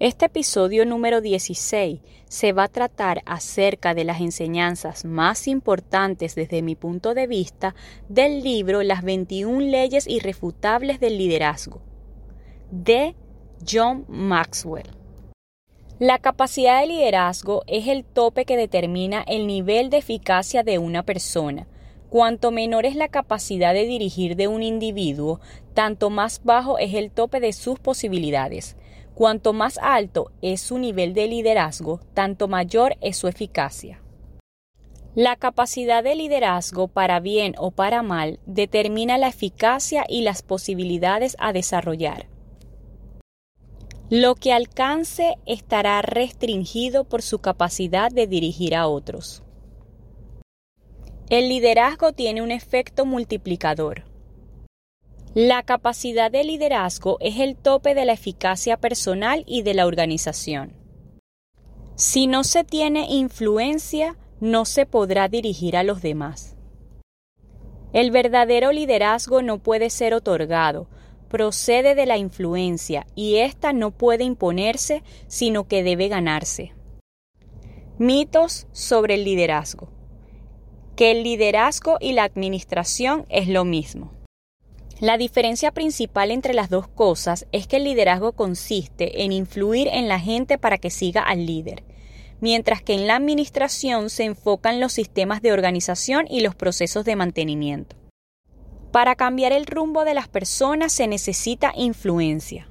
Este episodio número 16 se va a tratar acerca de las enseñanzas más importantes desde mi punto de vista del libro Las 21 leyes irrefutables del liderazgo de John Maxwell. La capacidad de liderazgo es el tope que determina el nivel de eficacia de una persona. Cuanto menor es la capacidad de dirigir de un individuo, tanto más bajo es el tope de sus posibilidades. Cuanto más alto es su nivel de liderazgo, tanto mayor es su eficacia. La capacidad de liderazgo, para bien o para mal, determina la eficacia y las posibilidades a desarrollar. Lo que alcance estará restringido por su capacidad de dirigir a otros. El liderazgo tiene un efecto multiplicador. La capacidad de liderazgo es el tope de la eficacia personal y de la organización. Si no se tiene influencia, no se podrá dirigir a los demás. El verdadero liderazgo no puede ser otorgado, procede de la influencia y ésta no puede imponerse, sino que debe ganarse. Mitos sobre el liderazgo. Que el liderazgo y la administración es lo mismo. La diferencia principal entre las dos cosas es que el liderazgo consiste en influir en la gente para que siga al líder, mientras que en la administración se enfocan los sistemas de organización y los procesos de mantenimiento. Para cambiar el rumbo de las personas se necesita influencia.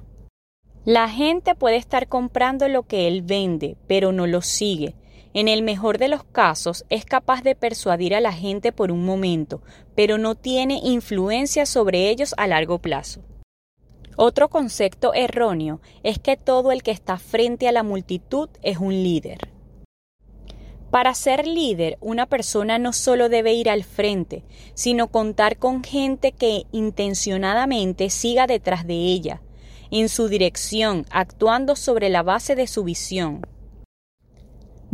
La gente puede estar comprando lo que él vende, pero no lo sigue. En el mejor de los casos es capaz de persuadir a la gente por un momento, pero no tiene influencia sobre ellos a largo plazo. Otro concepto erróneo es que todo el que está frente a la multitud es un líder. Para ser líder, una persona no solo debe ir al frente, sino contar con gente que intencionadamente siga detrás de ella, en su dirección, actuando sobre la base de su visión.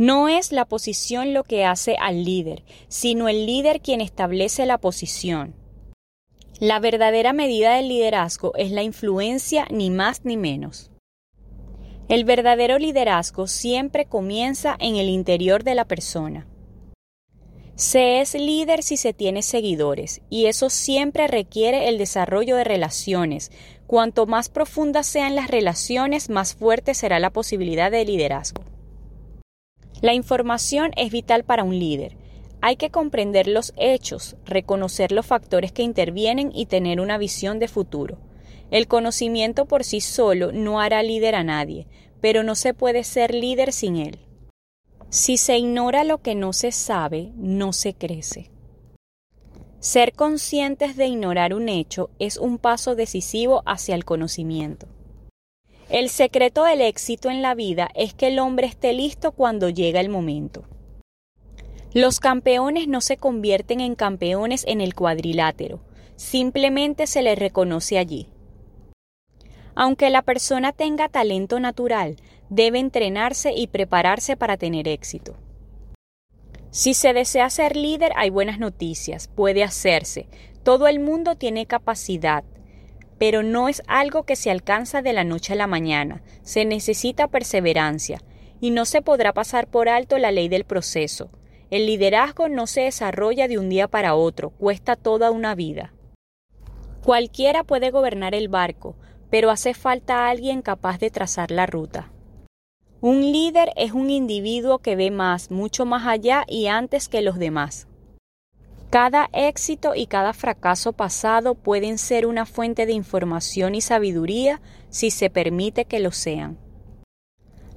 No es la posición lo que hace al líder, sino el líder quien establece la posición. La verdadera medida del liderazgo es la influencia ni más ni menos. El verdadero liderazgo siempre comienza en el interior de la persona. Se es líder si se tiene seguidores, y eso siempre requiere el desarrollo de relaciones. Cuanto más profundas sean las relaciones, más fuerte será la posibilidad de liderazgo. La información es vital para un líder. Hay que comprender los hechos, reconocer los factores que intervienen y tener una visión de futuro. El conocimiento por sí solo no hará líder a nadie, pero no se puede ser líder sin él. Si se ignora lo que no se sabe, no se crece. Ser conscientes de ignorar un hecho es un paso decisivo hacia el conocimiento. El secreto del éxito en la vida es que el hombre esté listo cuando llega el momento. Los campeones no se convierten en campeones en el cuadrilátero, simplemente se les reconoce allí. Aunque la persona tenga talento natural, debe entrenarse y prepararse para tener éxito. Si se desea ser líder, hay buenas noticias, puede hacerse. Todo el mundo tiene capacidad, pero no es algo que se alcanza de la noche a la mañana. Se necesita perseverancia y no se podrá pasar por alto la ley del proceso. El liderazgo no se desarrolla de un día para otro, cuesta toda una vida. Cualquiera puede gobernar el barco, pero hace falta alguien capaz de trazar la ruta. Un líder es un individuo que ve más, mucho más allá y antes que los demás. Cada éxito y cada fracaso pasado pueden ser una fuente de información y sabiduría si se permite que lo sean.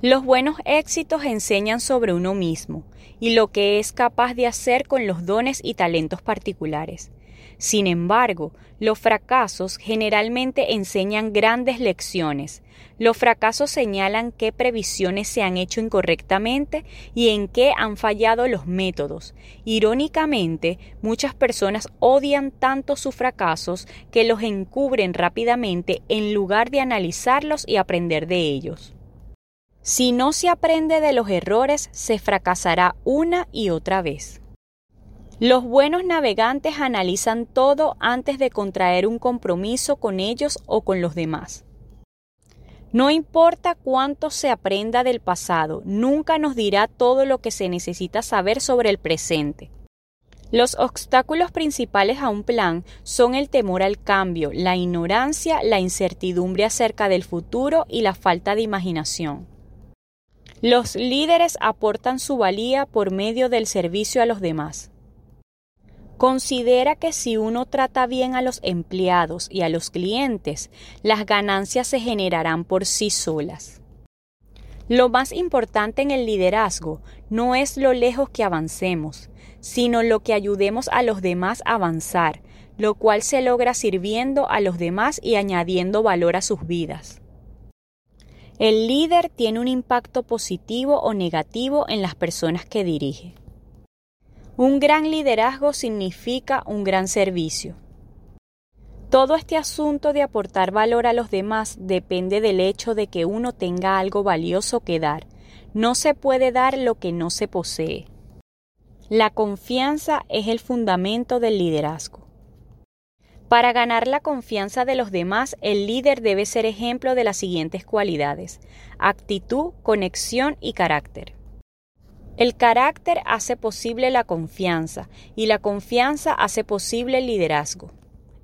Los buenos éxitos enseñan sobre uno mismo y lo que es capaz de hacer con los dones y talentos particulares. Sin embargo, los fracasos generalmente enseñan grandes lecciones. Los fracasos señalan qué previsiones se han hecho incorrectamente y en qué han fallado los métodos. Irónicamente, muchas personas odian tanto sus fracasos que los encubren rápidamente en lugar de analizarlos y aprender de ellos. Si no se aprende de los errores, se fracasará una y otra vez. Los buenos navegantes analizan todo antes de contraer un compromiso con ellos o con los demás. No importa cuánto se aprenda del pasado, nunca nos dirá todo lo que se necesita saber sobre el presente. Los obstáculos principales a un plan son el temor al cambio, la ignorancia, la incertidumbre acerca del futuro y la falta de imaginación. Los líderes aportan su valía por medio del servicio a los demás. Considera que si uno trata bien a los empleados y a los clientes, las ganancias se generarán por sí solas. Lo más importante en el liderazgo no es lo lejos que avancemos, sino lo que ayudemos a los demás a avanzar, lo cual se logra sirviendo a los demás y añadiendo valor a sus vidas. El líder tiene un impacto positivo o negativo en las personas que dirige. Un gran liderazgo significa un gran servicio. Todo este asunto de aportar valor a los demás depende del hecho de que uno tenga algo valioso que dar. No se puede dar lo que no se posee. La confianza es el fundamento del liderazgo. Para ganar la confianza de los demás, el líder debe ser ejemplo de las siguientes cualidades, actitud, conexión y carácter. El carácter hace posible la confianza y la confianza hace posible el liderazgo.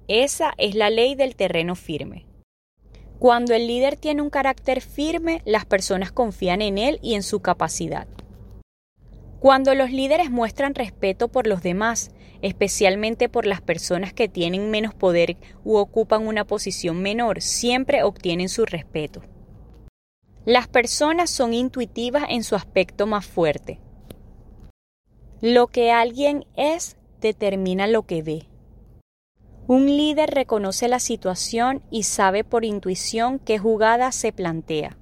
Esa es la ley del terreno firme. Cuando el líder tiene un carácter firme, las personas confían en él y en su capacidad. Cuando los líderes muestran respeto por los demás, especialmente por las personas que tienen menos poder u ocupan una posición menor, siempre obtienen su respeto. Las personas son intuitivas en su aspecto más fuerte. Lo que alguien es determina lo que ve. Un líder reconoce la situación y sabe por intuición qué jugada se plantea.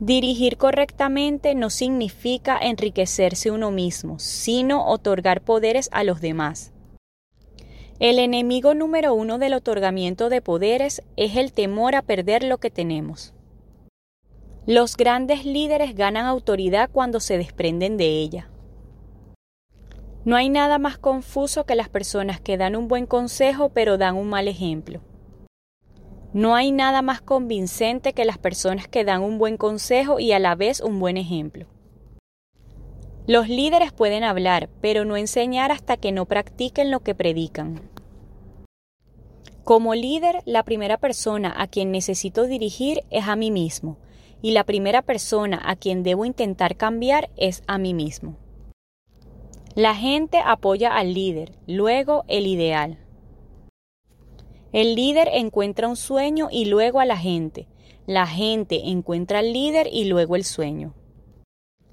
Dirigir correctamente no significa enriquecerse uno mismo, sino otorgar poderes a los demás. El enemigo número uno del otorgamiento de poderes es el temor a perder lo que tenemos. Los grandes líderes ganan autoridad cuando se desprenden de ella. No hay nada más confuso que las personas que dan un buen consejo pero dan un mal ejemplo. No hay nada más convincente que las personas que dan un buen consejo y a la vez un buen ejemplo. Los líderes pueden hablar, pero no enseñar hasta que no practiquen lo que predican. Como líder, la primera persona a quien necesito dirigir es a mí mismo, y la primera persona a quien debo intentar cambiar es a mí mismo. La gente apoya al líder, luego el ideal. El líder encuentra un sueño y luego a la gente. La gente encuentra al líder y luego el sueño.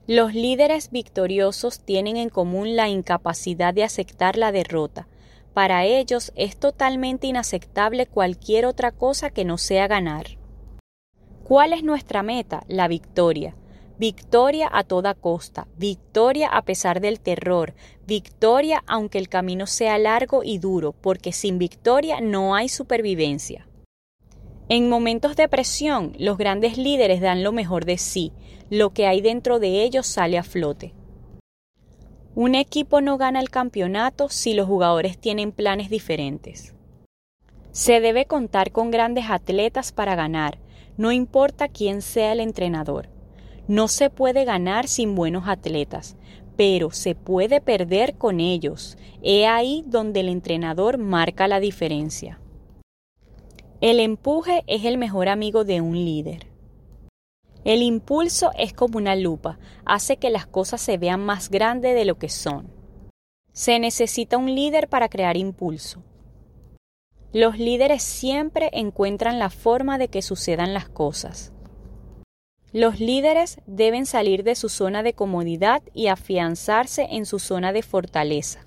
Los líderes victoriosos tienen en común la incapacidad de aceptar la derrota. Para ellos es totalmente inaceptable cualquier otra cosa que no sea ganar. ¿Cuál es nuestra meta? La victoria. Victoria a toda costa, victoria a pesar del terror, victoria aunque el camino sea largo y duro, porque sin victoria no hay supervivencia. En momentos de presión, los grandes líderes dan lo mejor de sí, lo que hay dentro de ellos sale a flote. Un equipo no gana el campeonato si los jugadores tienen planes diferentes. Se debe contar con grandes atletas para ganar, no importa quién sea el entrenador. No se puede ganar sin buenos atletas, pero se puede perder con ellos. He ahí donde el entrenador marca la diferencia. El empuje es el mejor amigo de un líder. El impulso es como una lupa, hace que las cosas se vean más grandes de lo que son. Se necesita un líder para crear impulso. Los líderes siempre encuentran la forma de que sucedan las cosas. Los líderes deben salir de su zona de comodidad y afianzarse en su zona de fortaleza.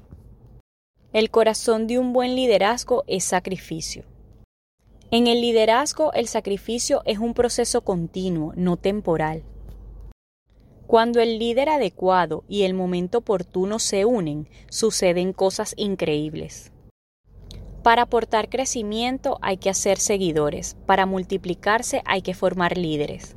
El corazón de un buen liderazgo es sacrificio. En el liderazgo el sacrificio es un proceso continuo, no temporal. Cuando el líder adecuado y el momento oportuno se unen, suceden cosas increíbles. Para aportar crecimiento hay que hacer seguidores, para multiplicarse hay que formar líderes.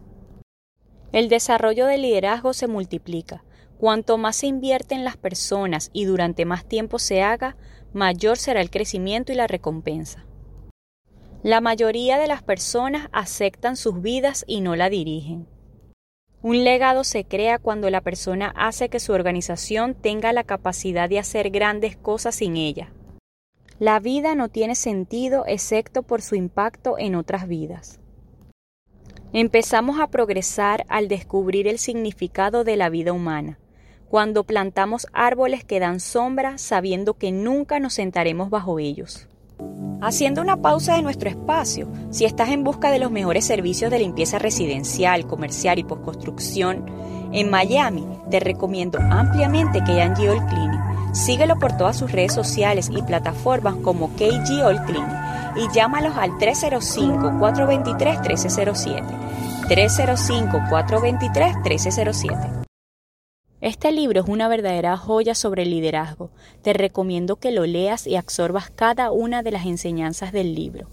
El desarrollo del liderazgo se multiplica. Cuanto más se invierte en las personas y durante más tiempo se haga, mayor será el crecimiento y la recompensa. La mayoría de las personas aceptan sus vidas y no la dirigen. Un legado se crea cuando la persona hace que su organización tenga la capacidad de hacer grandes cosas sin ella. La vida no tiene sentido excepto por su impacto en otras vidas. Empezamos a progresar al descubrir el significado de la vida humana, cuando plantamos árboles que dan sombra sabiendo que nunca nos sentaremos bajo ellos. Haciendo una pausa de nuestro espacio, si estás en busca de los mejores servicios de limpieza residencial, comercial y postconstrucción en Miami, te recomiendo ampliamente KG All Cleaning Síguelo por todas sus redes sociales y plataformas como KG All Clean y llámalos al 305-423-1307. 305-423-1307. Este libro es una verdadera joya sobre el liderazgo. Te recomiendo que lo leas y absorbas cada una de las enseñanzas del libro.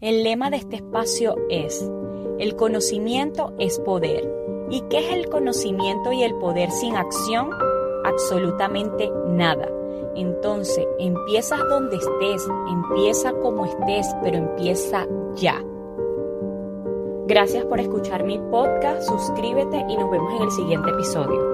El lema de este espacio es, el conocimiento es poder. ¿Y qué es el conocimiento y el poder sin acción? absolutamente nada. Entonces, empiezas donde estés, empieza como estés, pero empieza ya. Gracias por escuchar mi podcast, suscríbete y nos vemos en el siguiente episodio.